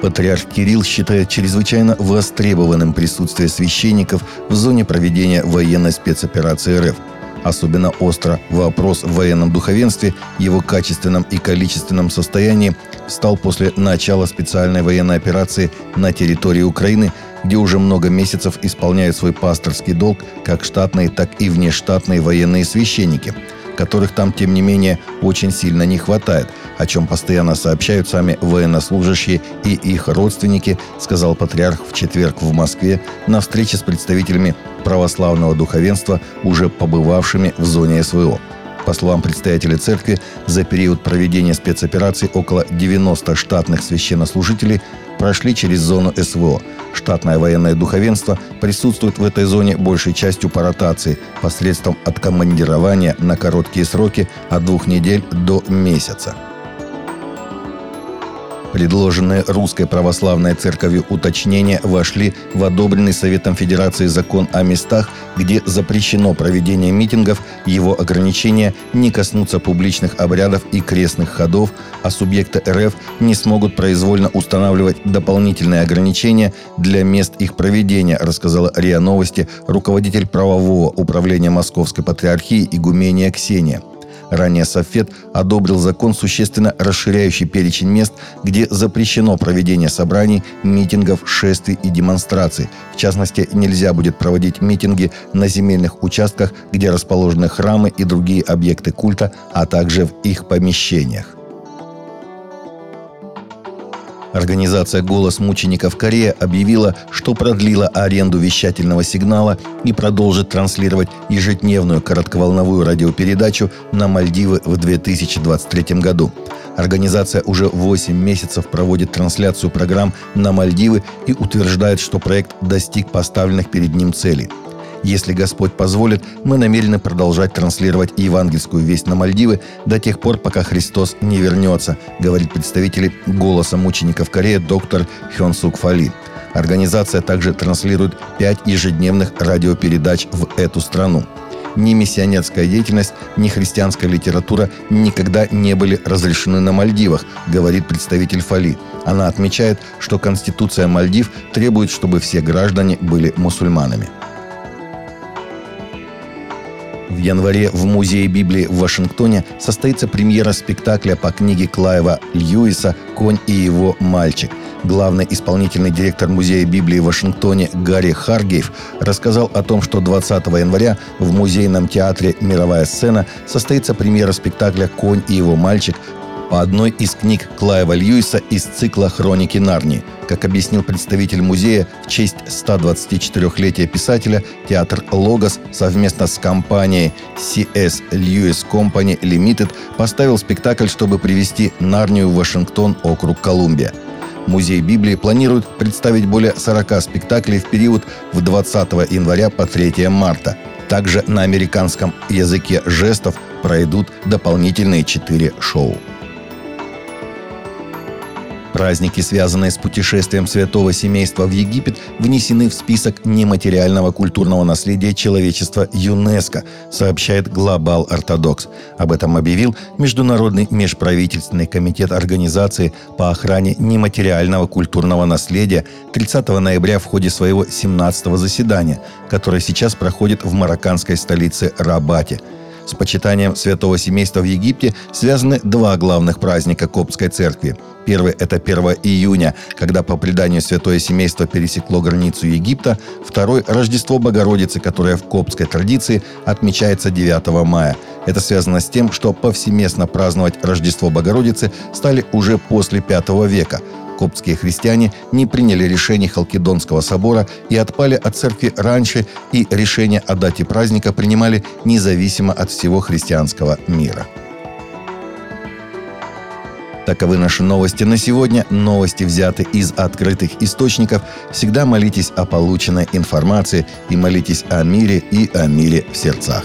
Патриарх Кирилл считает чрезвычайно востребованным присутствие священников в зоне проведения военной спецоперации РФ. Особенно остро вопрос в военном духовенстве, его качественном и количественном состоянии стал после начала специальной военной операции на территории Украины, где уже много месяцев исполняют свой пасторский долг как штатные, так и внештатные военные священники – которых там, тем не менее, очень сильно не хватает, о чем постоянно сообщают сами военнослужащие и их родственники, сказал патриарх в четверг в Москве на встрече с представителями православного духовенства, уже побывавшими в зоне СВО. По словам предстоятеля церкви, за период проведения спецоперации около 90 штатных священнослужителей прошли через зону СВО. Штатное военное духовенство присутствует в этой зоне большей частью по ротации посредством откомандирования на короткие сроки от двух недель до месяца. Предложенные Русской Православной Церковью уточнения вошли в одобренный Советом Федерации закон о местах, где запрещено проведение митингов, его ограничения не коснутся публичных обрядов и крестных ходов, а субъекты РФ не смогут произвольно устанавливать дополнительные ограничения для мест их проведения, рассказала РИА Новости руководитель правового управления Московской Патриархии Игумения Ксения – Ранее Софет одобрил закон, существенно расширяющий перечень мест, где запрещено проведение собраний, митингов, шествий и демонстраций. В частности, нельзя будет проводить митинги на земельных участках, где расположены храмы и другие объекты культа, а также в их помещениях. Организация «Голос мучеников Корея» объявила, что продлила аренду вещательного сигнала и продолжит транслировать ежедневную коротковолновую радиопередачу на Мальдивы в 2023 году. Организация уже 8 месяцев проводит трансляцию программ на Мальдивы и утверждает, что проект достиг поставленных перед ним целей – если Господь позволит, мы намерены продолжать транслировать евангельскую весть на Мальдивы до тех пор, пока Христос не вернется, говорит представитель «Голоса мучеников Кореи» доктор Хён Сук Фали. Организация также транслирует пять ежедневных радиопередач в эту страну. Ни миссионерская деятельность, ни христианская литература никогда не были разрешены на Мальдивах, говорит представитель Фали. Она отмечает, что Конституция Мальдив требует, чтобы все граждане были мусульманами. Январе в Музее Библии в Вашингтоне состоится премьера спектакля по книге Клайва Льюиса «Конь и его мальчик». Главный исполнительный директор Музея Библии в Вашингтоне Гарри Харгейв рассказал о том, что 20 января в Музейном театре «Мировая сцена» состоится премьера спектакля «Конь и его мальчик», по одной из книг Клайва Льюиса из цикла «Хроники Нарнии». Как объяснил представитель музея, в честь 124-летия писателя театр «Логос» совместно с компанией CS Lewis Company Limited поставил спектакль, чтобы привести Нарнию в Вашингтон, округ Колумбия. Музей Библии планирует представить более 40 спектаклей в период в 20 января по 3 марта. Также на американском языке жестов пройдут дополнительные четыре шоу. Праздники, связанные с путешествием святого семейства в Египет, внесены в список нематериального культурного наследия человечества ЮНЕСКО, сообщает Global Orthodox. Об этом объявил Международный межправительственный комитет организации по охране нематериального культурного наследия 30 ноября в ходе своего 17-го заседания, которое сейчас проходит в марокканской столице Рабате – с почитанием святого семейства в Египте связаны два главных праздника Коптской церкви. Первый – это 1 июня, когда по преданию святое семейство пересекло границу Египта. Второй – Рождество Богородицы, которое в коптской традиции отмечается 9 мая. Это связано с тем, что повсеместно праздновать Рождество Богородицы стали уже после V века – коптские христиане не приняли решение Халкидонского собора и отпали от церкви раньше, и решение о дате праздника принимали независимо от всего христианского мира. Таковы наши новости на сегодня. Новости взяты из открытых источников. Всегда молитесь о полученной информации и молитесь о мире и о мире в сердцах.